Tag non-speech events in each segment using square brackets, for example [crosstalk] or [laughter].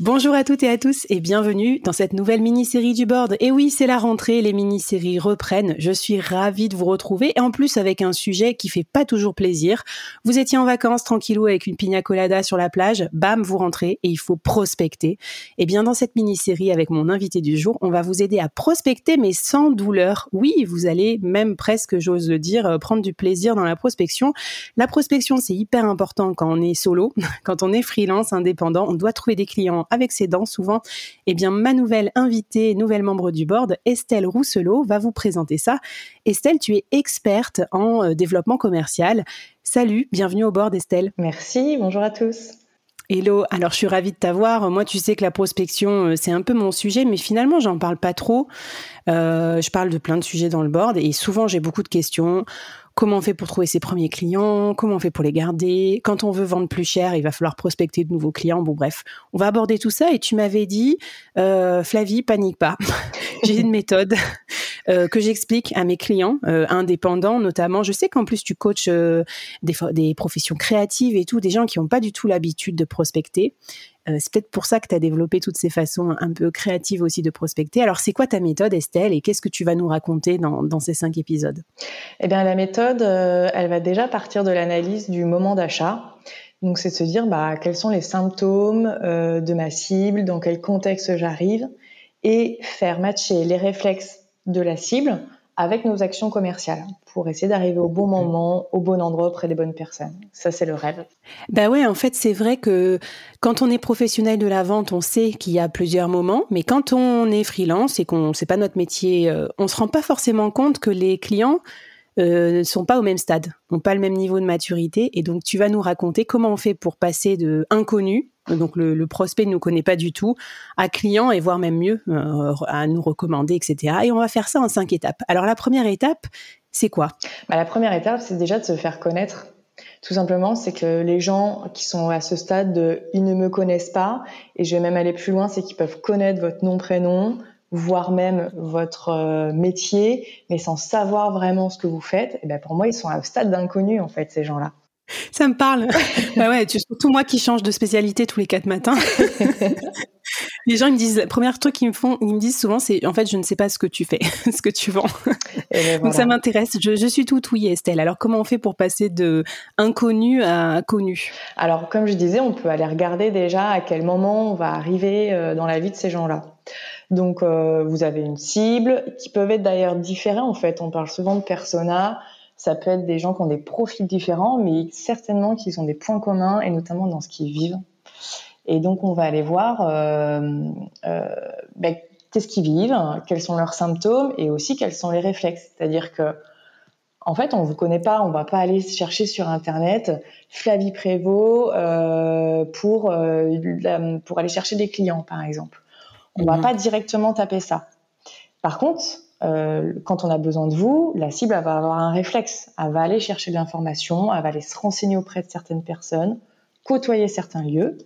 Bonjour à toutes et à tous et bienvenue dans cette nouvelle mini-série du board. Et oui, c'est la rentrée, les mini-séries reprennent. Je suis ravie de vous retrouver et en plus avec un sujet qui fait pas toujours plaisir. Vous étiez en vacances tranquillou avec une pina colada sur la plage, bam, vous rentrez et il faut prospecter. Et eh bien dans cette mini-série avec mon invité du jour, on va vous aider à prospecter mais sans douleur. Oui, vous allez même presque, j'ose le dire, euh, prendre du plaisir dans la prospection. La prospection, c'est hyper important quand on est solo, [laughs] quand on est freelance, indépendant, on doit trouver des clients avec ses dents souvent, eh bien ma nouvelle invitée, nouvelle membre du board, Estelle Rousselot, va vous présenter ça. Estelle, tu es experte en euh, développement commercial. Salut, bienvenue au board Estelle. Merci, bonjour à tous. Hello, alors je suis ravie de t'avoir. Moi, tu sais que la prospection, euh, c'est un peu mon sujet, mais finalement, j'en parle pas trop. Euh, je parle de plein de sujets dans le board et souvent, j'ai beaucoup de questions. Comment on fait pour trouver ses premiers clients? Comment on fait pour les garder? Quand on veut vendre plus cher, il va falloir prospecter de nouveaux clients. Bon, bref, on va aborder tout ça. Et tu m'avais dit, euh, Flavie, panique pas. [laughs] J'ai une méthode euh, que j'explique à mes clients euh, indépendants, notamment. Je sais qu'en plus tu coaches euh, des, des professions créatives et tout, des gens qui n'ont pas du tout l'habitude de prospecter. Euh, c'est peut-être pour ça que tu as développé toutes ces façons un peu créatives aussi de prospecter. Alors, c'est quoi ta méthode, Estelle, et qu'est-ce que tu vas nous raconter dans, ces cinq épisodes? Eh bien, la méthode, euh, elle va déjà partir de l'analyse du moment d'achat. Donc, c'est de se dire bah, quels sont les symptômes euh, de ma cible, dans quel contexte j'arrive, et faire matcher les réflexes de la cible avec nos actions commerciales pour essayer d'arriver au bon moment, au bon endroit auprès des bonnes personnes. Ça, c'est le rêve. Ben ouais, en fait, c'est vrai que quand on est professionnel de la vente, on sait qu'il y a plusieurs moments, mais quand on est freelance et qu'on sait pas notre métier, euh, on se rend pas forcément compte que les clients ne sont pas au même stade, n'ont pas le même niveau de maturité. Et donc, tu vas nous raconter comment on fait pour passer de inconnu, donc le, prospect ne nous connaît pas du tout, à client et voire même mieux, euh, à nous recommander, etc. Et on va faire ça en cinq étapes. Alors, la première étape, c'est quoi? Bah, La première étape, c'est déjà de se faire connaître. Tout simplement, c'est que les gens qui sont à ce stade de ils ne me connaissent pas, et je vais même aller plus loin, c'est qu'ils peuvent connaître votre nom, prénom, voire même votre euh, métier, mais sans savoir vraiment ce que vous faites, et eh ben pour moi, ils sont à un stade d'inconnu, en fait, ces gens-là. Ça me parle. [laughs] bah ouais, surtout moi qui change de spécialité tous les quatre matins. [laughs] les gens ils me disent, le premier truc qu'ils me font, ils me disent souvent, c'est en fait, je ne sais pas ce que tu fais, [laughs] ce que tu vends. Ben Donc ça m'intéresse. Je, je, suis tout oui, Estelle. Alors comment on fait pour passer de inconnu à connu? Alors comme je disais, on peut aller regarder déjà à quel moment on va arriver euh, dans la vie de ces gens-là. Donc, euh, vous avez une cible qui peuvent être d'ailleurs différents en fait. On parle souvent de persona. Ça peut être des gens qui ont des profils différents, mais certainement qu'ils ont des points communs et notamment dans ce qu'ils vivent. Et donc, on va aller voir euh, euh, ben, qu'est-ce qu'ils vivent, quels sont leurs symptômes et aussi quels sont les réflexes. C'est-à-dire que en fait, on vous connaît pas, on va pas aller chercher sur internet Flavie Prévost euh, pour euh, pour aller chercher des clients, par exemple. On va mhm. pas directement taper ça. Par contre, euh, quand on a besoin de vous, la cible va avoir un réflexe. Elle va aller chercher de l'information, elle va aller se renseigner auprès de certaines personnes, côtoyer certains lieux.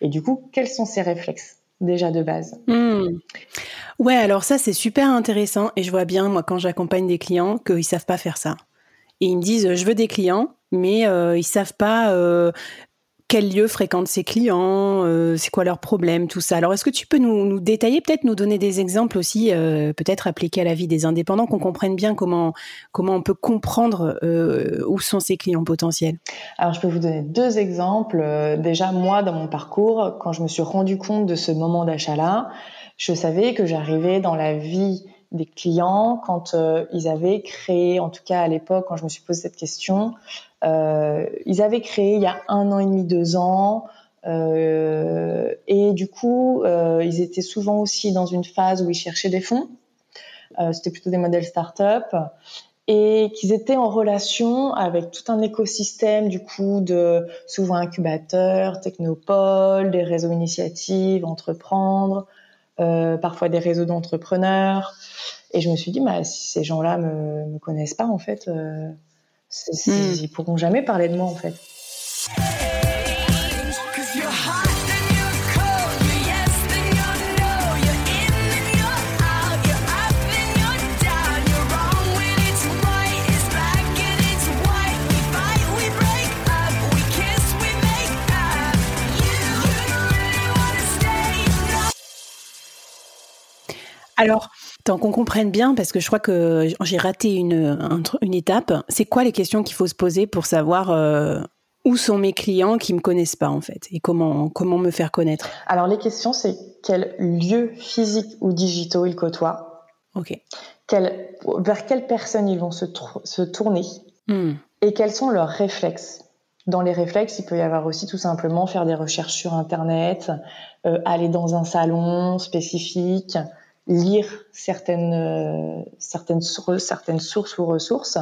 Et du coup, quels sont ces réflexes déjà de base? Hmm. Ouais, alors ça c'est super intéressant et je vois bien moi quand j'accompagne des clients qu'ils savent pas faire ça. Et ils me disent je veux des clients, mais euh, ils savent pas euh, quel lieu fréquentent ces clients, euh, c'est quoi leurs problèmes, tout ça. Alors, est-ce que tu peux nous, détailler, peut-être nous donner des exemples aussi, euh, peut-être appliqués à la vie des indépendants, qu'on comprenne bien comment, on peut comprendre euh, où sont ces clients potentiels? Alors, je peux vous donner deux exemples. Déjà, moi, dans mon parcours, quand je me suis rendu compte de ce moment d'achat-là, je savais que j'arrivais dans la vie des clients quand ils avaient créé, en tout cas à l'époque, quand je me suis posé cette question, ils avaient créé il y a un an et demi, deux ans. Euh, et du coup, euh, ils étaient souvent aussi dans une phase où ils cherchaient des fonds. C'était plutôt des modèles start-up et qu'ils étaient en relation avec tout un écosystème du coup de souvent incubateurs, technopoles, des réseaux initiatives, entreprendre, euh, parfois des réseaux d'entrepreneurs. Et je me suis dit, bah, si ces gens-là me, me connaissent pas en fait, euh, Hmm. Ils pourront jamais parler de moi en fait. Alors, tant qu'on comprenne bien, parce que je crois que j'ai raté une, une étape, c'est quoi les questions qu'il faut se poser pour savoir euh, où sont mes clients qui me connaissent pas en fait et comment, comment me faire connaître? Alors les questions, c'est quel lieu physique ou digitaux ils côtoient. Ok. vers quelles personnes ils vont se, se tourner. Hmm. et quels sont leurs réflexes? Dans les réflexes, il peut y avoir aussi tout simplement faire des recherches sur Internet, euh, aller dans un salon spécifique, lire certaines, euh, certaines, certaines sources ou ressources.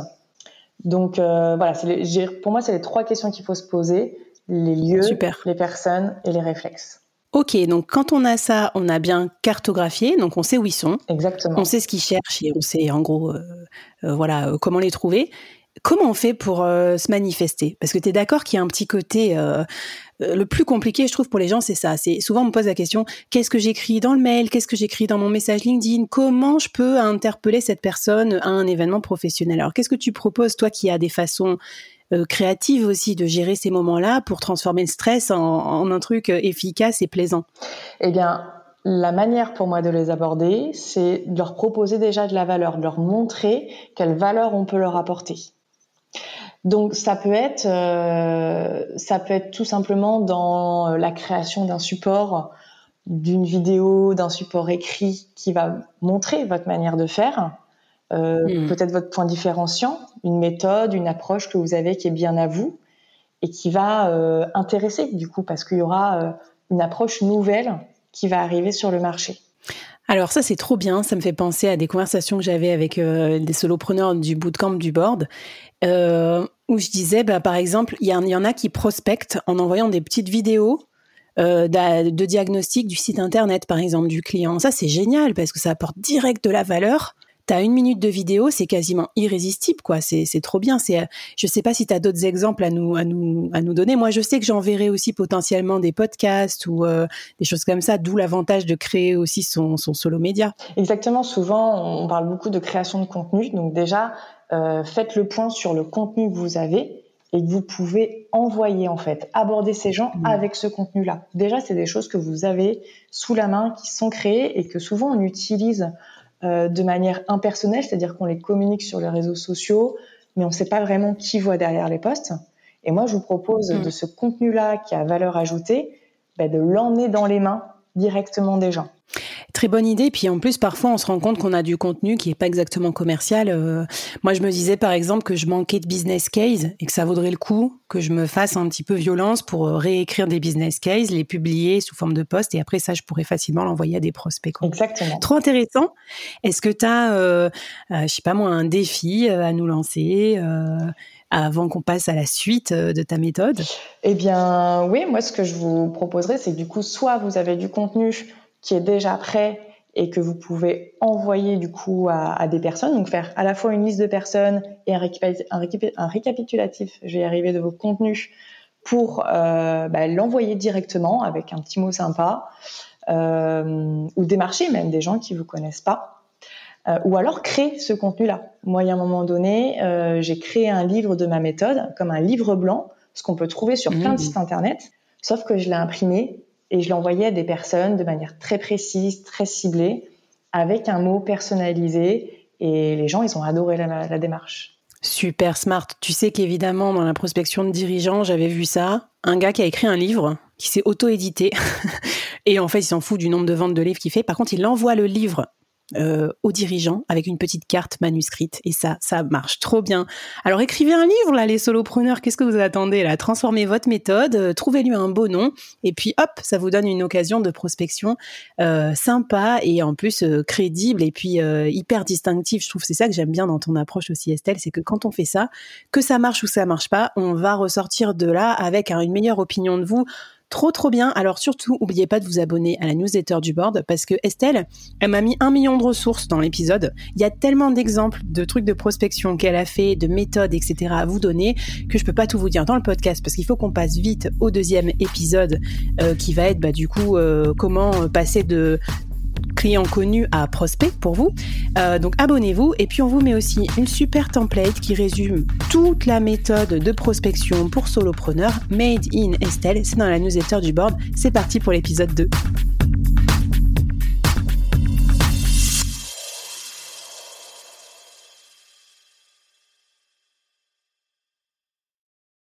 Donc euh, voilà, les, pour moi, c'est les trois questions qu'il faut se poser les lieux, les personnes et les réflexes. Ok, donc quand on a ça, on a bien cartographié, donc on sait où ils sont. Exactement. On sait ce qu'ils cherchent et on sait en gros, euh, voilà, comment les trouver. Comment on fait pour se manifester? Parce que tu es d'accord qu'il y a un petit côté euh, le plus compliqué, je trouve, pour les gens, c'est ça. C'est souvent on me pose la question qu'est-ce que j'écris dans le mail? Qu'est-ce que j'écris dans mon message LinkedIn? Comment je peux interpeller cette personne à un événement professionnel? Alors, qu'est-ce que tu proposes, toi, qui as des façons euh, créatives aussi de gérer ces moments-là pour transformer le stress en, un truc euh, efficace et plaisant? Eh bien, la manière pour moi de les aborder, c'est de leur proposer déjà de la valeur, de leur montrer quelle valeur on peut leur apporter. Donc ça peut être euh, ça peut être tout simplement dans la création d'un support, d'une vidéo, d'un support écrit qui va montrer votre manière de faire, euh, hmm. peut-être votre point différenciant, une méthode, une approche que vous avez qui est bien à vous et qui va euh, intéresser du coup parce qu'il y aura une approche nouvelle qui va arriver sur le marché. Alors ça c'est trop bien, ça me fait penser à des conversations que j'avais avec des solopreneurs du bootcamp du board euh, où je disais, bah, par exemple, il y, en a qui prospectent en envoyant des petites vidéos euh, de diagnostic du site internet, par exemple, du client. Ça, c'est génial parce que ça apporte direct de la valeur. Tu as une minute de vidéo, c'est quasiment irrésistible, quoi. C'est trop bien. C'est, je sais pas si tu as d'autres exemples à nous, à nous, à nous donner. Moi, je sais que j'enverrai aussi potentiellement des podcasts ou euh, des choses comme ça, d'où l'avantage de créer aussi son, son solo média. Exactement. Souvent, on parle beaucoup de création de contenu. Donc déjà, euh, faites le point sur le contenu que vous avez et que vous pouvez envoyer en fait, aborder ces gens mmh. avec ce contenu-là. Déjà, c'est des choses que vous avez sous la main, qui sont créées et que souvent on utilise euh, de manière impersonnelle, c'est-à-dire qu'on les communique sur les réseaux sociaux, mais on ne sait pas vraiment qui voit derrière les posts. Et moi, je vous propose mmh. de ce contenu-là qui a valeur ajoutée, bah, de l'emmener dans les mains directement des gens. Très bonne idée. Puis en plus, parfois, on se rend compte qu'on a du contenu qui est pas exactement commercial. Euh, moi, je me disais par exemple que je manquais de business case et que ça vaudrait le coup que je me fasse un petit peu violence pour euh, réécrire des business cases, les publier sous forme de post et après ça, je pourrais facilement l'envoyer à des prospects. Exactement. Trop intéressant. Est-ce que tu as, euh, je sais pas moi, un défi à nous lancer avant qu'on passe à la suite de ta méthode? Eh bien, oui, moi, ce que je vous proposerais, c'est que du coup, soit vous avez du contenu qui est déjà prêt et que vous pouvez envoyer du coup à, des personnes, donc faire à la fois une liste de personnes et un, récapitulatif, je vais y arriver, de vos contenus pour euh, bah, l'envoyer directement avec un petit mot sympa. ou démarcher même des gens qui vous connaissent pas. ou alors créer ce contenu-là. Moi, à un moment donné, j'ai créé un livre de ma méthode, comme un livre blanc, ce qu'on peut trouver sur plein de mmh. sites internet, sauf que je l'ai imprimé et je envoyé à des personnes de manière très précise, très ciblée, avec un mot personnalisé. Et les gens, ils ont adoré la, démarche. Super smart. Tu sais qu'évidemment, dans la prospection de dirigeants, j'avais vu ça. Un gars qui a écrit un livre, qui s'est auto-édité. [laughs] et en fait, il s'en fout du nombre de ventes de livres qu'il fait. Par contre, il envoie le livre euh, aux dirigeants avec une petite carte manuscrite et ça, ça marche trop bien. Alors écrivez un livre là, les solopreneurs, qu'est-ce que vous attendez là? Transformez votre méthode, euh, trouvez-lui un beau nom et puis hop, ça vous donne une occasion de prospection euh, sympa et en plus crédible et puis hyper distinctive. Je trouve c'est ça que j'aime bien dans ton approche aussi Estelle, c'est que quand on fait ça, que ça marche ou ça marche pas, on va ressortir de là avec une meilleure opinion de vous Trop trop bien. Alors surtout, n'oubliez pas de vous abonner à la newsletter du board parce que Estelle, elle m'a mis un million de ressources dans l'épisode. Il y a tellement d'exemples de trucs de prospection qu'elle a fait, de méthodes, etc. à vous donner que je peux pas tout vous dire dans le podcast parce qu'il faut qu'on passe vite au deuxième épisode euh, qui va être bah, du coup euh, comment passer de client connu à prospect pour vous. Euh, donc abonnez-vous et puis on vous met aussi une super template qui résume toute la méthode de prospection pour solopreneurs made in Estelle. C'est dans la newsletter du board. C'est parti pour l'épisode 2.